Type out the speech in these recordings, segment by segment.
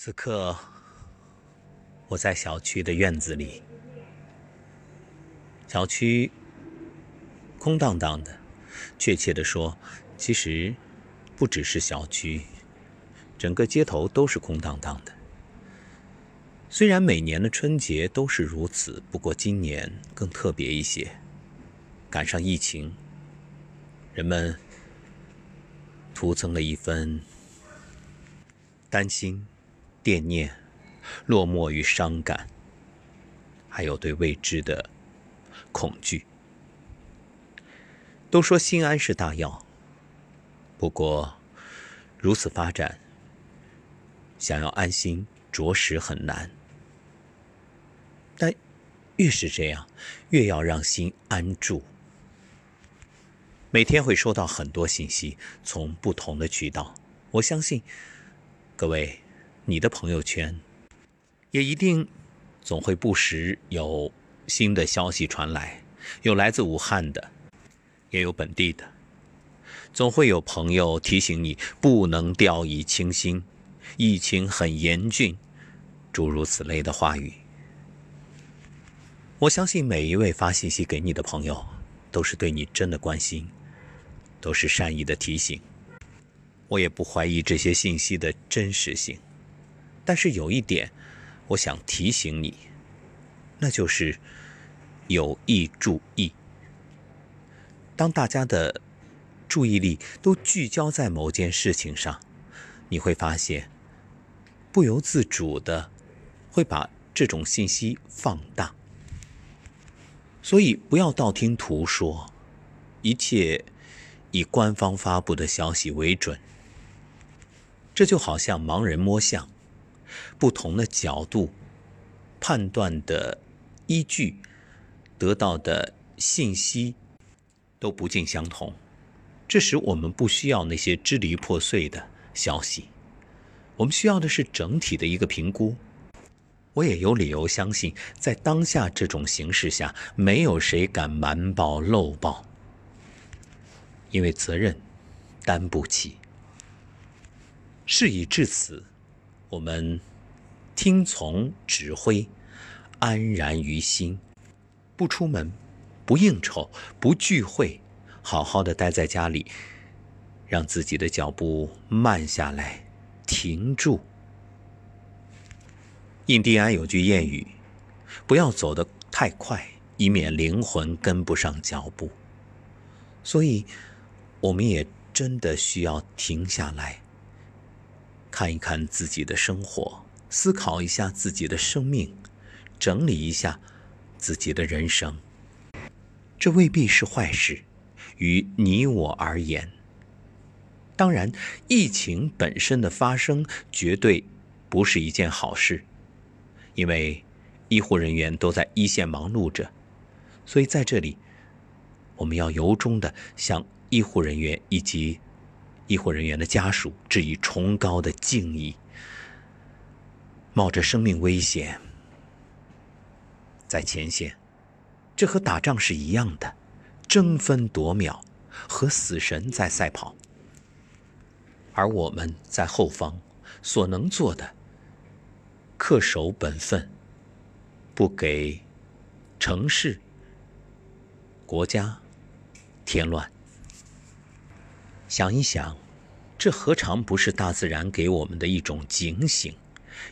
此刻，我在小区的院子里。小区空荡荡的，确切的说，其实不只是小区，整个街头都是空荡荡的。虽然每年的春节都是如此，不过今年更特别一些，赶上疫情，人们徒增了一分担心。惦念、落寞与伤感，还有对未知的恐惧。都说心安是大药，不过如此发展，想要安心着实很难。但越是这样，越要让心安住。每天会收到很多信息，从不同的渠道，我相信各位。你的朋友圈也一定总会不时有新的消息传来，有来自武汉的，也有本地的，总会有朋友提醒你不能掉以轻心，疫情很严峻，诸如此类的话语。我相信每一位发信息给你的朋友，都是对你真的关心，都是善意的提醒。我也不怀疑这些信息的真实性。但是有一点，我想提醒你，那就是有意注意。当大家的注意力都聚焦在某件事情上，你会发现，不由自主的会把这种信息放大。所以不要道听途说，一切以官方发布的消息为准。这就好像盲人摸象。不同的角度判断的依据，得到的信息都不尽相同。这时我们不需要那些支离破碎的消息，我们需要的是整体的一个评估。我也有理由相信，在当下这种形势下，没有谁敢瞒报漏报，因为责任担不起。事已至此。我们听从指挥，安然于心，不出门，不应酬，不聚会，好好的待在家里，让自己的脚步慢下来，停住。印第安有句谚语：“不要走得太快，以免灵魂跟不上脚步。”所以，我们也真的需要停下来。看一看自己的生活，思考一下自己的生命，整理一下自己的人生。这未必是坏事，于你我而言。当然，疫情本身的发生绝对不是一件好事，因为医护人员都在一线忙碌着，所以在这里，我们要由衷的向医护人员以及。医护人员的家属致以崇高的敬意，冒着生命危险在前线，这和打仗是一样的，争分夺秒，和死神在赛跑。而我们在后方所能做的，恪守本分，不给城市、国家添乱。想一想，这何尝不是大自然给我们的一种警醒？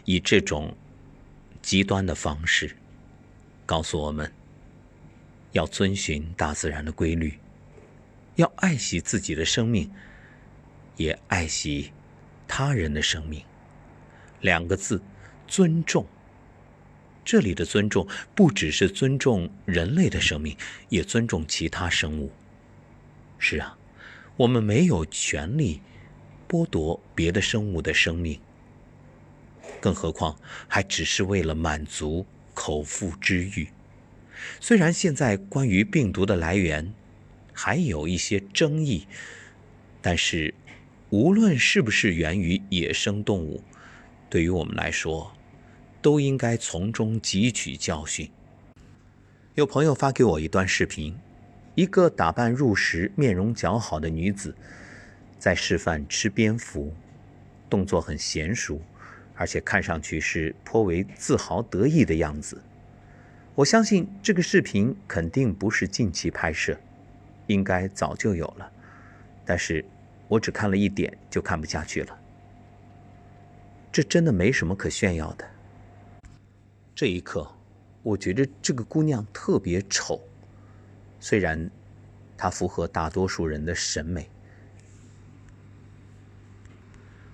以这种极端的方式，告诉我们要遵循大自然的规律，要爱惜自己的生命，也爱惜他人的生命。两个字：尊重。这里的尊重，不只是尊重人类的生命，也尊重其他生物。是啊。我们没有权利剥夺别的生物的生命，更何况还只是为了满足口腹之欲。虽然现在关于病毒的来源还有一些争议，但是无论是不是源于野生动物，对于我们来说，都应该从中汲取教训。有朋友发给我一段视频。一个打扮入时、面容姣好的女子，在示范吃蝙蝠，动作很娴熟，而且看上去是颇为自豪得意的样子。我相信这个视频肯定不是近期拍摄，应该早就有了，但是我只看了一点就看不下去了。这真的没什么可炫耀的。这一刻，我觉得这个姑娘特别丑，虽然它符合大多数人的审美。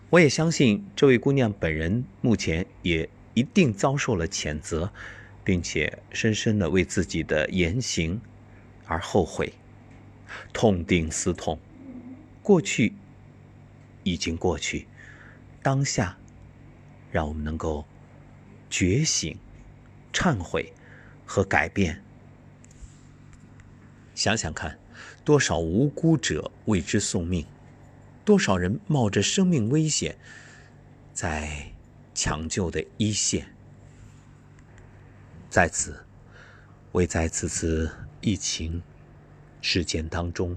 我也相信这位姑娘本人目前也一定遭受了谴责，并且深深的为自己的言行而后悔，痛定思痛。过去已经过去，当下让我们能够觉醒、忏悔和改变。想想看，多少无辜者为之送命。多少人冒着生命危险，在抢救的一线，在此为在此次疫情事件当中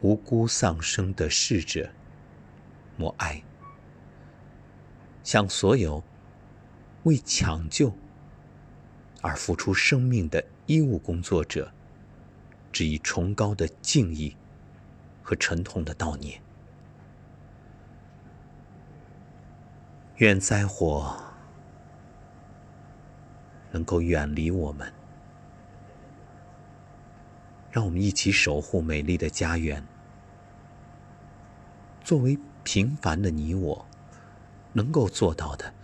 无辜丧生的逝者默哀，向所有为抢救而付出生命的医务工作者致以崇高的敬意。和沉痛的悼念。愿灾祸能够远离我们，让我们一起守护美丽的家园。作为平凡的你我，能够做到的，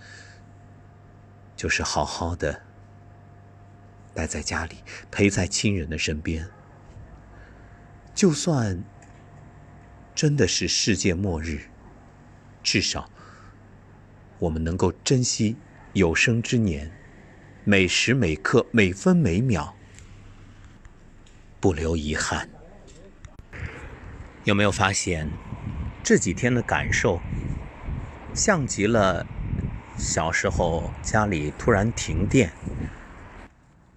就是好好的待在家里，陪在亲人的身边。就算。真的是世界末日，至少我们能够珍惜有生之年，每时每刻、每分每秒，不留遗憾。有没有发现这几天的感受，像极了小时候家里突然停电，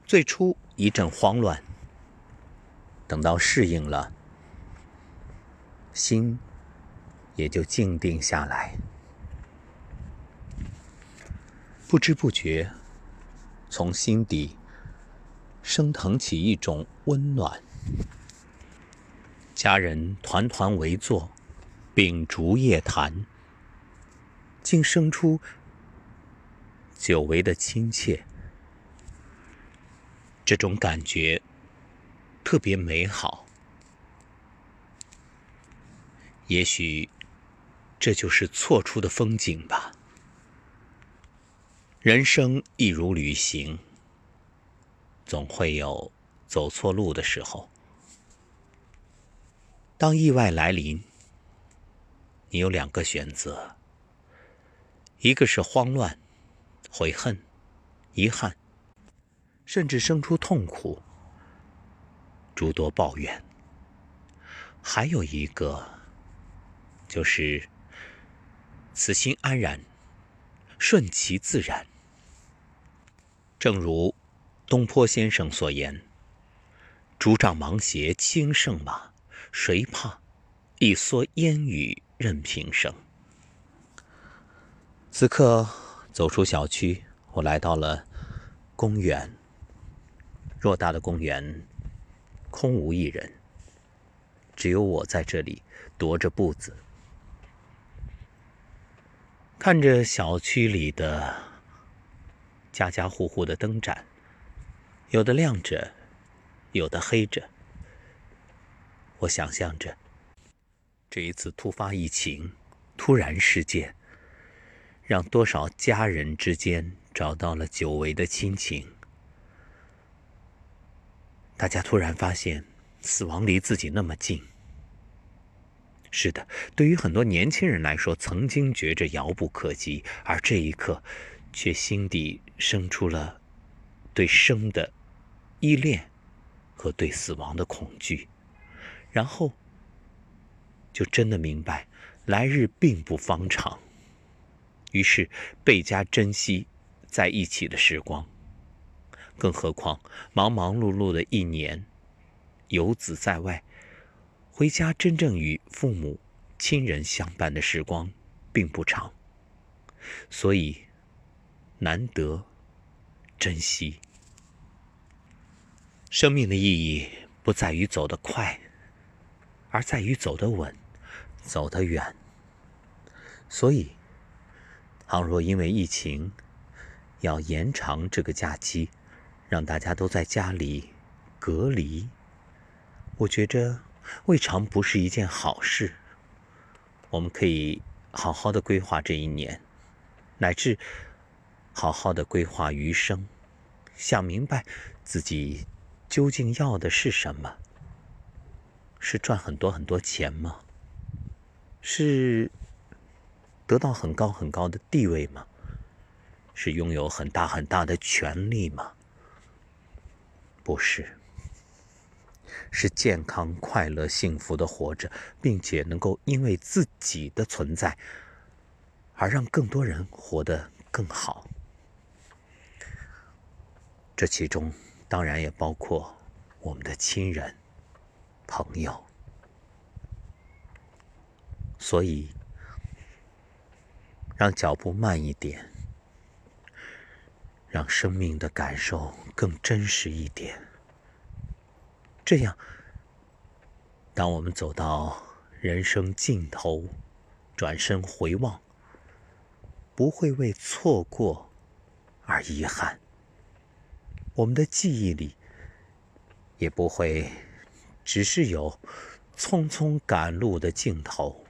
最初一阵慌乱，等到适应了。心也就静定下来，不知不觉，从心底升腾起一种温暖。家人团团围坐，秉烛夜谈，竟生出久违的亲切。这种感觉特别美好。也许，这就是错出的风景吧。人生亦如旅行，总会有走错路的时候。当意外来临，你有两个选择：一个是慌乱、悔恨、遗憾，甚至生出痛苦、诸多抱怨；还有一个。就是此心安然，顺其自然。正如东坡先生所言：“竹杖芒鞋轻胜马，谁怕？一蓑烟雨任平生。”此刻走出小区，我来到了公园。偌大的公园，空无一人，只有我在这里踱着步子。看着小区里的家家户户的灯盏，有的亮着，有的黑着。我想象着，这一次突发疫情、突然事件，让多少家人之间找到了久违的亲情。大家突然发现，死亡离自己那么近。是的，对于很多年轻人来说，曾经觉着遥不可及，而这一刻，却心底生出了对生的依恋和对死亡的恐惧，然后就真的明白来日并不方长，于是倍加珍惜在一起的时光。更何况忙忙碌碌的一年，游子在外。回家真正与父母亲人相伴的时光并不长，所以难得珍惜。生命的意义不在于走得快，而在于走得稳，走得远。所以，倘若因为疫情要延长这个假期，让大家都在家里隔离，我觉着未尝不是一件好事。我们可以好好的规划这一年，乃至好好的规划余生，想明白自己究竟要的是什么？是赚很多很多钱吗？是得到很高很高的地位吗？是拥有很大很大的权利吗？不是。是健康、快乐、幸福的活着，并且能够因为自己的存在而让更多人活得更好。这其中当然也包括我们的亲人、朋友。所以，让脚步慢一点，让生命的感受更真实一点。这样，当我们走到人生尽头，转身回望，不会为错过而遗憾；我们的记忆里，也不会只是有匆匆赶路的镜头，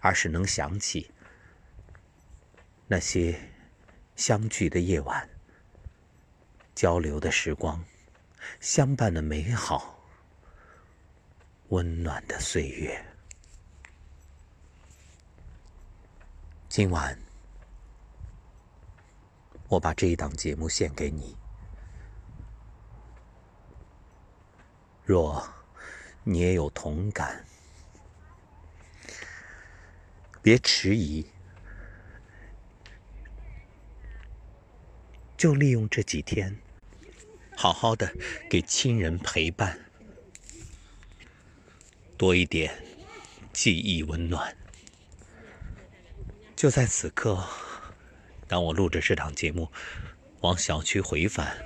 而是能想起那些相聚的夜晚，交流的时光。相伴的美好，温暖的岁月。今晚，我把这一档节目献给你。若你也有同感，别迟疑，就利用这几天。好好的给亲人陪伴，多一点记忆温暖。就在此刻，当我录着这档节目，往小区回返，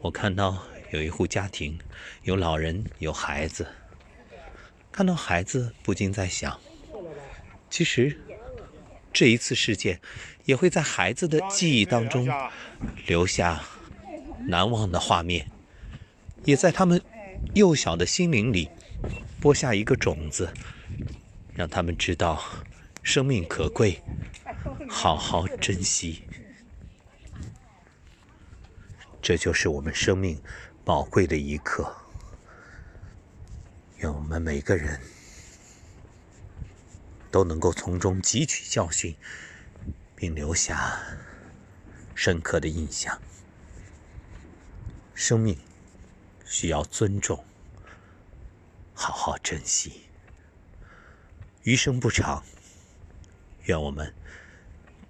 我看到有一户家庭，有老人，有孩子。看到孩子，不禁在想，其实这一次事件，也会在孩子的记忆当中留下。难忘的画面，也在他们幼小的心灵里播下一个种子，让他们知道生命可贵，好好珍惜。这就是我们生命宝贵的一刻。愿我们每个人都能够从中汲取教训，并留下深刻的印象。生命需要尊重，好好珍惜。余生不长，愿我们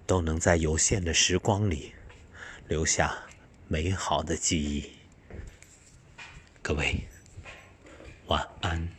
都能在有限的时光里留下美好的记忆。各位，晚安。